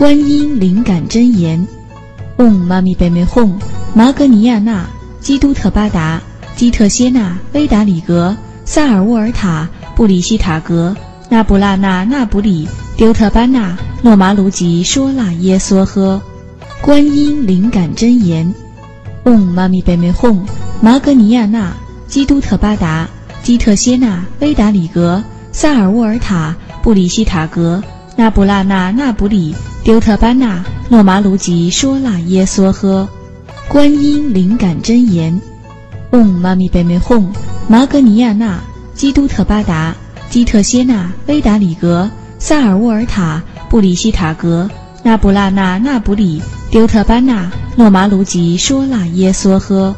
观音灵感真言：嗡嘛咪呗咪吽，玛格尼亚那，基督特巴达，基特谢那，威达里格，萨尔沃尔塔，布里希塔格，那布拉那那布里，丢特班那，诺麻卢吉说那耶梭呵。观音灵感真言：嗡嘛咪呗咪吽，玛格尼亚那，基督特巴达，基特谢那，威达里格，萨尔沃尔塔，布里希塔格，那布拉那那布里，丢特班纳，诺麻卢吉说那耶梭呵。观音灵感真言：嗡嘛咪呗咪吽，玛格尼亚纳，基督特巴达，基特谢那，威达里格，萨尔沃尔塔，布里希塔格，那布拉纳那布里，丢特班纳，诺麻卢吉说那耶梭呵。